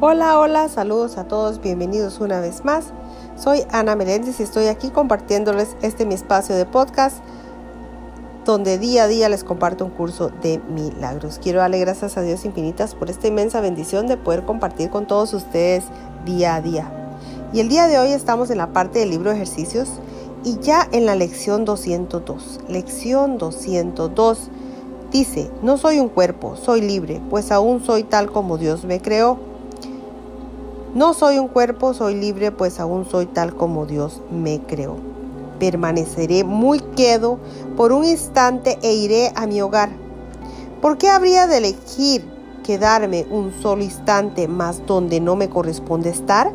Hola, hola, saludos a todos, bienvenidos una vez más. Soy Ana Meléndez y estoy aquí compartiéndoles este mi espacio de podcast donde día a día les comparto un curso de milagros. Quiero darle gracias a Dios infinitas por esta inmensa bendición de poder compartir con todos ustedes día a día. Y el día de hoy estamos en la parte del libro de ejercicios y ya en la lección 202. Lección 202 dice, no soy un cuerpo, soy libre, pues aún soy tal como Dios me creó. No soy un cuerpo, soy libre, pues aún soy tal como Dios me creó. Permaneceré muy quedo por un instante e iré a mi hogar. ¿Por qué habría de elegir quedarme un solo instante más donde no me corresponde estar?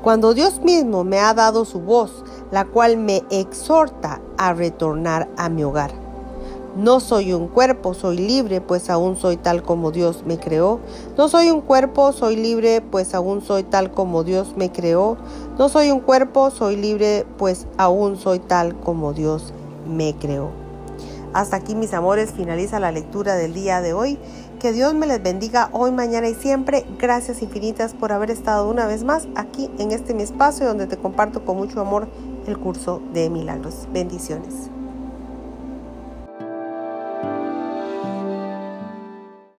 Cuando Dios mismo me ha dado su voz, la cual me exhorta a retornar a mi hogar. No soy un cuerpo, soy libre, pues aún soy tal como Dios me creó. No soy un cuerpo, soy libre, pues aún soy tal como Dios me creó. No soy un cuerpo, soy libre, pues aún soy tal como Dios me creó. Hasta aquí mis amores, finaliza la lectura del día de hoy. Que Dios me les bendiga hoy, mañana y siempre. Gracias infinitas por haber estado una vez más aquí en este mi espacio donde te comparto con mucho amor el curso de milagros. Bendiciones.